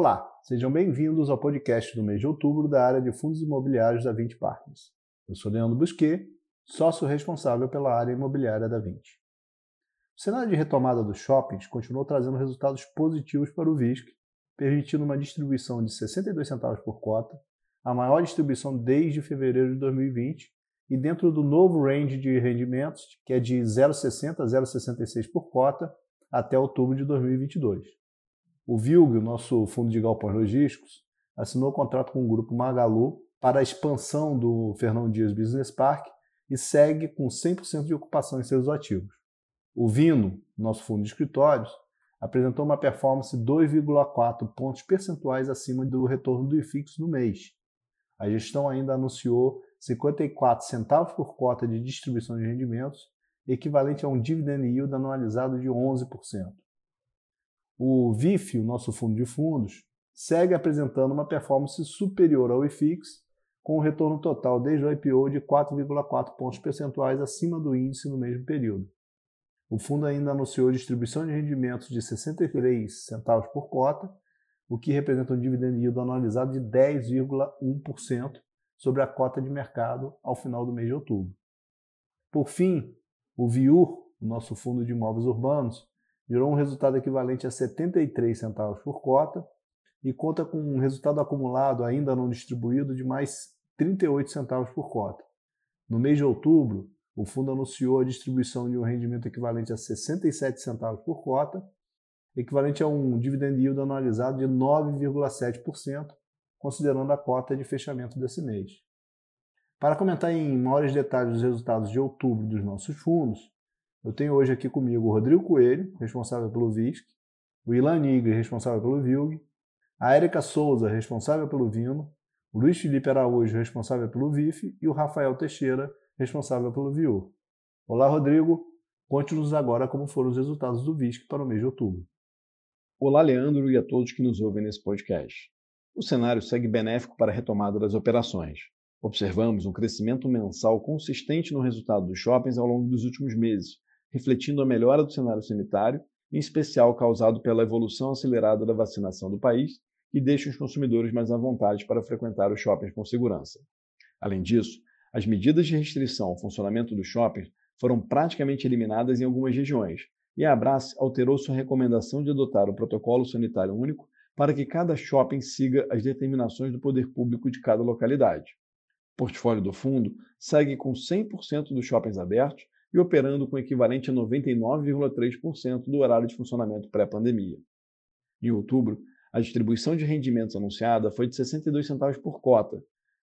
Olá, sejam bem-vindos ao podcast do mês de outubro da área de fundos imobiliários da 20 Partners. Eu sou Leandro Busquet, sócio responsável pela área imobiliária da 20. O cenário de retomada dos shoppings continuou trazendo resultados positivos para o VISC, permitindo uma distribuição de 62 centavos por cota, a maior distribuição desde fevereiro de 2020, e dentro do novo range de rendimentos, que é de 0,60 a 0,66 por cota, até outubro de 2022. O VILG, o nosso fundo de galpões logísticos, assinou contrato com o grupo Magalu para a expansão do Fernão Dias Business Park e segue com 100% de ocupação em seus ativos. O Vino, nosso fundo de escritórios, apresentou uma performance 2,4 pontos percentuais acima do retorno do IFIX no mês. A gestão ainda anunciou 54 centavos por cota de distribuição de rendimentos, equivalente a um dividend yield anualizado de 11%. O VIF, o nosso fundo de fundos, segue apresentando uma performance superior ao IFIX, com um retorno total desde o IPO de 4,4 pontos percentuais acima do índice no mesmo período. O fundo ainda anunciou distribuição de rendimentos de 63 centavos por cota, o que representa um dividend yield anualizado de 10,1% sobre a cota de mercado ao final do mês de outubro. Por fim, o VIUR, o nosso fundo de imóveis urbanos, gerou um resultado equivalente a 73 centavos por cota e conta com um resultado acumulado ainda não distribuído de mais 38 centavos por cota. No mês de outubro, o fundo anunciou a distribuição de um rendimento equivalente a 67 centavos por cota, equivalente a um dividend yield anualizado de 9,7%, considerando a cota de fechamento desse mês. Para comentar em maiores detalhes os resultados de outubro dos nossos fundos, eu tenho hoje aqui comigo o Rodrigo Coelho, responsável pelo VISC, o Ilan Nigri, responsável pelo VILG, a Érica Souza, responsável pelo Vino, o Luiz Felipe Araújo, responsável pelo VIF, e o Rafael Teixeira, responsável pelo VIU. Olá, Rodrigo. Conte-nos agora como foram os resultados do VISC para o mês de outubro. Olá, Leandro, e a todos que nos ouvem nesse podcast. O cenário segue benéfico para a retomada das operações. Observamos um crescimento mensal consistente no resultado dos shoppings ao longo dos últimos meses, refletindo a melhora do cenário sanitário, em especial causado pela evolução acelerada da vacinação do país, que deixa os consumidores mais à vontade para frequentar os shoppings com segurança. Além disso, as medidas de restrição ao funcionamento dos shoppings foram praticamente eliminadas em algumas regiões, e a Abras alterou sua recomendação de adotar o protocolo sanitário único para que cada shopping siga as determinações do poder público de cada localidade. O portfólio do fundo segue com 100% dos shoppings abertos e operando com equivalente a 99,3% do horário de funcionamento pré-pandemia. Em outubro, a distribuição de rendimentos anunciada foi de 62 centavos por cota,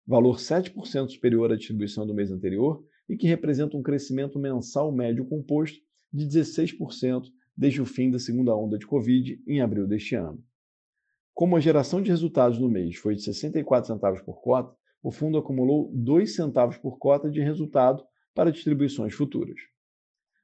valor 7% superior à distribuição do mês anterior e que representa um crescimento mensal médio composto de 16% desde o fim da segunda onda de Covid em abril deste ano. Como a geração de resultados no mês foi de 64 centavos por cota, o fundo acumulou 2 centavos por cota de resultado para distribuições futuras.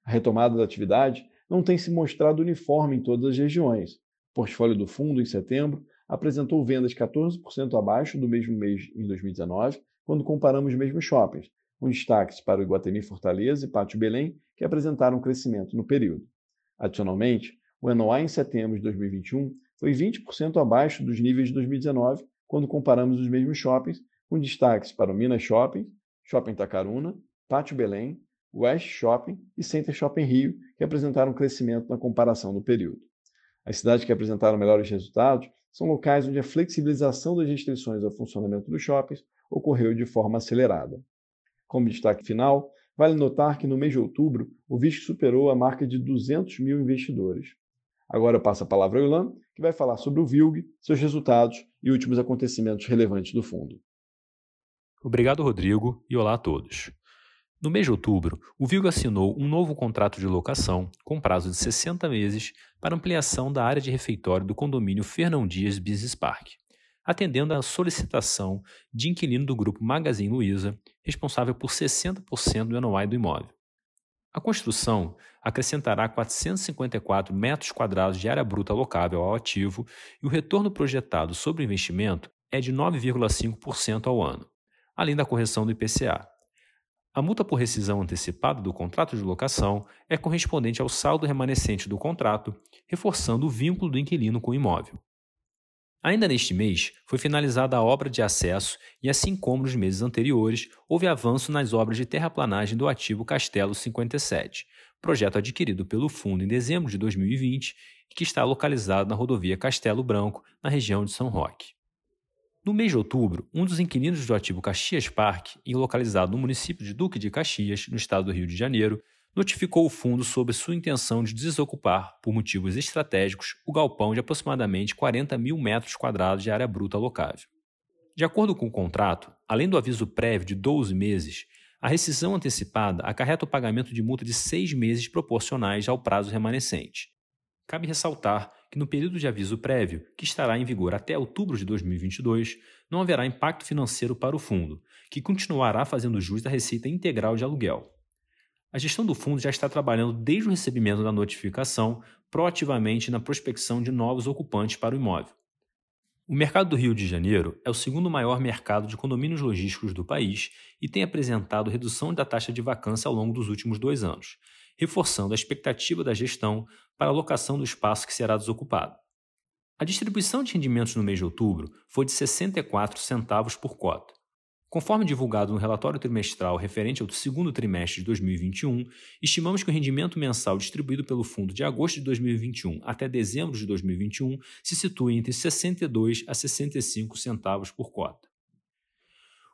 A retomada da atividade não tem se mostrado uniforme em todas as regiões. O portfólio do fundo, em setembro, apresentou vendas 14% abaixo do mesmo mês em 2019, quando comparamos os mesmos shoppings, com destaques para o Iguatemi Fortaleza e Pátio Belém, que apresentaram crescimento no período. Adicionalmente, o NOI em setembro de 2021 foi 20% abaixo dos níveis de 2019, quando comparamos os mesmos shoppings, com destaques para o Minas Shopping, Shopping Tacaruna, Pátio Belém, West Shopping e Center Shopping Rio, que apresentaram crescimento na comparação do período. As cidades que apresentaram melhores resultados são locais onde a flexibilização das restrições ao funcionamento dos shoppings ocorreu de forma acelerada. Como destaque final, vale notar que no mês de outubro o VISC superou a marca de 200 mil investidores. Agora eu passo a palavra ao Ilan, que vai falar sobre o VILG, seus resultados e últimos acontecimentos relevantes do fundo. Obrigado, Rodrigo, e olá a todos. No mês de outubro, o Vigo assinou um novo contrato de locação com prazo de 60 meses para ampliação da área de refeitório do condomínio Fernão Dias Business Park, atendendo à solicitação de inquilino do grupo Magazine Luiza, responsável por 60% do NOI do imóvel. A construção acrescentará 454 metros quadrados de área bruta locável ao ativo e o retorno projetado sobre o investimento é de 9,5% ao ano, além da correção do IPCA. A multa por rescisão antecipada do contrato de locação é correspondente ao saldo remanescente do contrato, reforçando o vínculo do inquilino com o imóvel. Ainda neste mês, foi finalizada a obra de acesso e, assim como nos meses anteriores, houve avanço nas obras de terraplanagem do ativo Castelo 57, projeto adquirido pelo fundo em dezembro de 2020 e que está localizado na rodovia Castelo Branco, na região de São Roque. No mês de outubro, um dos inquilinos do ativo Caxias Park, localizado no município de Duque de Caxias, no estado do Rio de Janeiro, notificou o fundo sobre sua intenção de desocupar, por motivos estratégicos, o galpão de aproximadamente 40 mil metros quadrados de área bruta locável. De acordo com o contrato, além do aviso prévio de 12 meses, a rescisão antecipada acarreta o pagamento de multa de seis meses proporcionais ao prazo remanescente. Cabe ressaltar que no período de aviso prévio, que estará em vigor até outubro de 2022, não haverá impacto financeiro para o fundo, que continuará fazendo jus da receita integral de aluguel. A gestão do fundo já está trabalhando desde o recebimento da notificação proativamente na prospecção de novos ocupantes para o imóvel. O mercado do Rio de Janeiro é o segundo maior mercado de condomínios logísticos do país e tem apresentado redução da taxa de vacância ao longo dos últimos dois anos, reforçando a expectativa da gestão para a locação do espaço que será desocupado. A distribuição de rendimentos no mês de outubro foi de 64 centavos por cota, Conforme divulgado no relatório trimestral referente ao segundo trimestre de 2021, estimamos que o rendimento mensal distribuído pelo fundo de agosto de 2021 até dezembro de 2021 se situa entre 62 a 65 centavos por cota.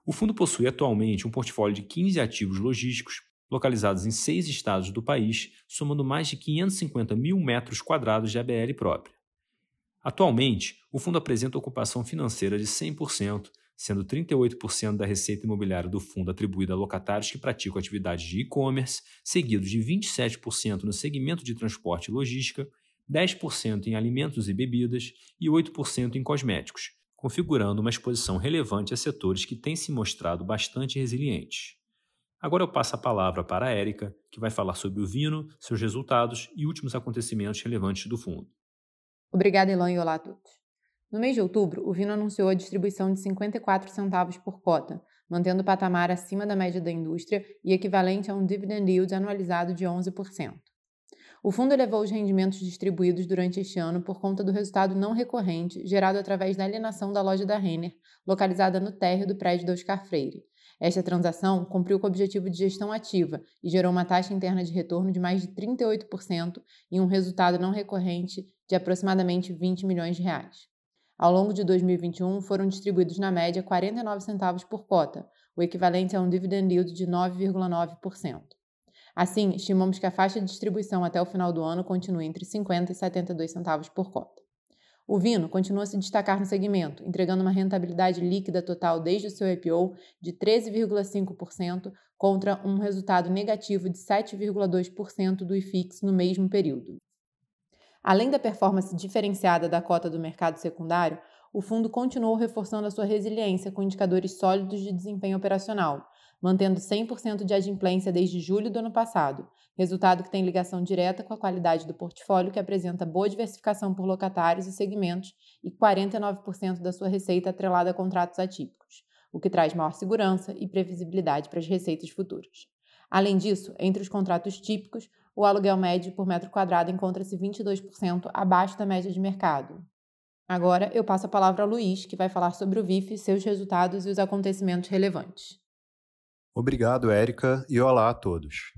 O fundo possui atualmente um portfólio de 15 ativos logísticos localizados em seis estados do país, somando mais de 550 mil metros quadrados de ABL própria. Atualmente, o fundo apresenta ocupação financeira de 100%, sendo 38% da receita imobiliária do fundo atribuída a locatários que praticam atividades de e-commerce, seguido de 27% no segmento de transporte e logística, 10% em alimentos e bebidas e 8% em cosméticos, configurando uma exposição relevante a setores que têm se mostrado bastante resilientes. Agora eu passo a palavra para a Érica, que vai falar sobre o Vino, seus resultados e últimos acontecimentos relevantes do fundo. Obrigada, Elan, e olá a todos. No mês de outubro, o Vino anunciou a distribuição de 54 centavos por cota, mantendo o patamar acima da média da indústria e equivalente a um dividend yield anualizado de 11%. O fundo elevou os rendimentos distribuídos durante este ano por conta do resultado não recorrente gerado através da alienação da loja da Renner, localizada no térreo do prédio da Oscar Freire. Esta transação cumpriu com o objetivo de gestão ativa e gerou uma taxa interna de retorno de mais de 38% e um resultado não recorrente de aproximadamente 20 milhões de reais. Ao longo de 2021, foram distribuídos na média 49 centavos por cota, o equivalente a um dividend yield de 9,9%. Assim, estimamos que a faixa de distribuição até o final do ano continue entre 50 e 72 centavos por cota. O Vino continua a se destacar no segmento, entregando uma rentabilidade líquida total desde o seu IPO de 13,5% contra um resultado negativo de 7,2% do IFIX no mesmo período. Além da performance diferenciada da cota do mercado secundário, o fundo continuou reforçando a sua resiliência com indicadores sólidos de desempenho operacional, mantendo 100% de adimplência desde julho do ano passado, resultado que tem ligação direta com a qualidade do portfólio, que apresenta boa diversificação por locatários e segmentos e 49% da sua receita atrelada a contratos atípicos, o que traz maior segurança e previsibilidade para as receitas futuras. Além disso, entre os contratos típicos, o aluguel médio por metro quadrado encontra-se 22% abaixo da média de mercado. Agora eu passo a palavra ao Luiz, que vai falar sobre o VIF, seus resultados e os acontecimentos relevantes. Obrigado, Érica, e olá a todos.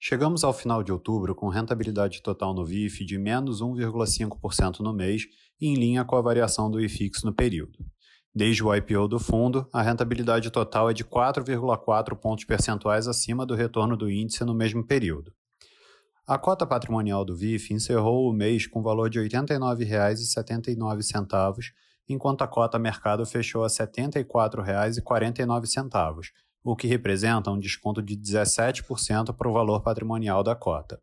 Chegamos ao final de outubro com rentabilidade total no VIF de menos 1,5% no mês, em linha com a variação do IFIX no período. Desde o IPO do fundo, a rentabilidade total é de 4,4 pontos percentuais acima do retorno do índice no mesmo período. A cota patrimonial do VIF encerrou o mês com valor de R$ 89,79, enquanto a cota mercado fechou a R$ 74,49, o que representa um desconto de 17% para o valor patrimonial da cota.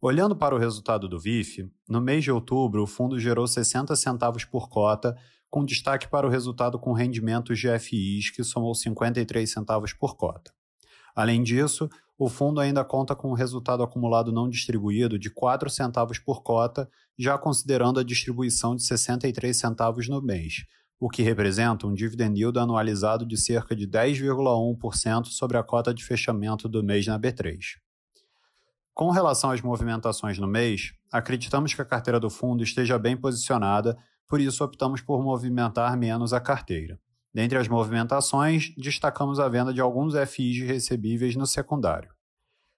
Olhando para o resultado do VIF, no mês de outubro o fundo gerou 60 centavos por cota, com destaque para o resultado com rendimentos de FIs, que somou 53 centavos por cota. Além disso, o fundo ainda conta com um resultado acumulado não distribuído de 4 centavos por cota, já considerando a distribuição de 63 centavos no mês, o que representa um dividend yield anualizado de cerca de 10,1% sobre a cota de fechamento do mês na B3. Com relação às movimentações no mês, acreditamos que a carteira do fundo esteja bem posicionada, por isso optamos por movimentar menos a carteira. Dentre as movimentações, destacamos a venda de alguns FIs recebíveis no secundário.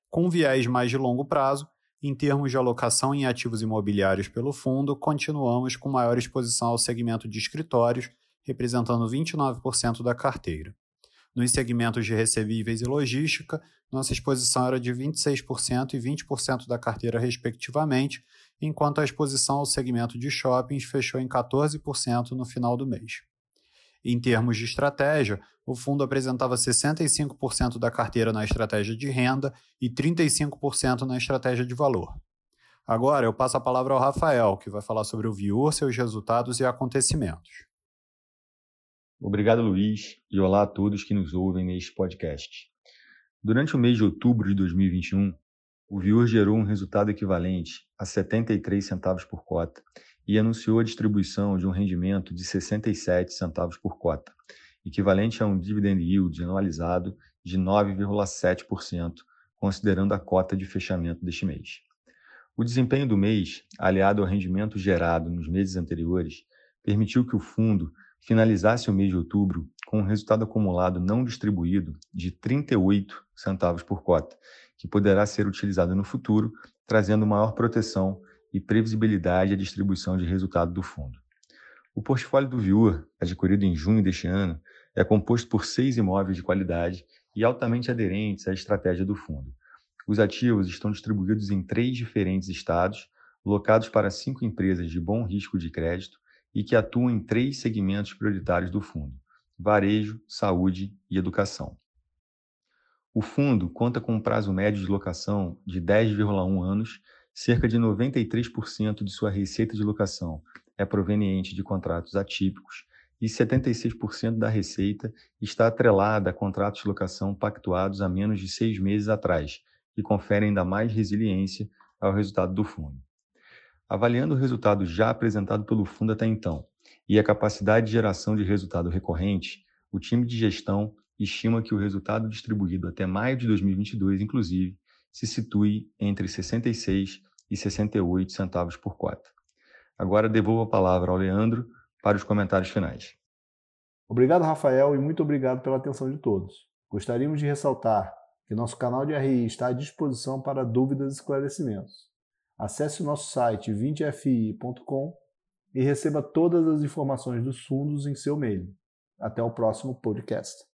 Com viés mais de longo prazo, em termos de alocação em ativos imobiliários pelo fundo, continuamos com maior exposição ao segmento de escritórios, representando 29% da carteira. Nos segmentos de recebíveis e logística, nossa exposição era de 26% e 20% da carteira, respectivamente, enquanto a exposição ao segmento de shoppings fechou em 14% no final do mês. Em termos de estratégia, o fundo apresentava 65% da carteira na estratégia de renda e 35% na estratégia de valor. Agora eu passo a palavra ao Rafael, que vai falar sobre o Viur, seus resultados e acontecimentos. Obrigado, Luiz, e olá a todos que nos ouvem neste podcast. Durante o mês de outubro de 2021, o Viur gerou um resultado equivalente a 73 centavos por cota e anunciou a distribuição de um rendimento de 67 centavos por cota, equivalente a um dividend yield anualizado de 9,7%, considerando a cota de fechamento deste mês. O desempenho do mês, aliado ao rendimento gerado nos meses anteriores, permitiu que o fundo finalizasse o mês de outubro com um resultado acumulado não distribuído de 38 centavos por cota, que poderá ser utilizado no futuro, trazendo maior proteção e previsibilidade à distribuição de resultado do fundo. O portfólio do Viewer, adquirido em junho deste ano, é composto por seis imóveis de qualidade e altamente aderentes à estratégia do fundo. Os ativos estão distribuídos em três diferentes estados, locados para cinco empresas de bom risco de crédito e que atuam em três segmentos prioritários do fundo: varejo, saúde e educação. O fundo conta com um prazo médio de locação de 10,1 anos, cerca de 93% de sua receita de locação é proveniente de contratos atípicos e 76% da receita está atrelada a contratos de locação pactuados há menos de seis meses atrás, que conferem ainda mais resiliência ao resultado do fundo. Avaliando o resultado já apresentado pelo fundo até então e a capacidade de geração de resultado recorrente, o time de gestão estima que o resultado distribuído até maio de 2022, inclusive, se situe entre 66 e 68 centavos por cota. Agora devolvo a palavra ao Leandro para os comentários finais. Obrigado, Rafael, e muito obrigado pela atenção de todos. Gostaríamos de ressaltar que nosso canal de RI está à disposição para dúvidas e esclarecimentos. Acesse o nosso site 20fi.com e receba todas as informações dos fundos em seu e-mail. Até o próximo podcast.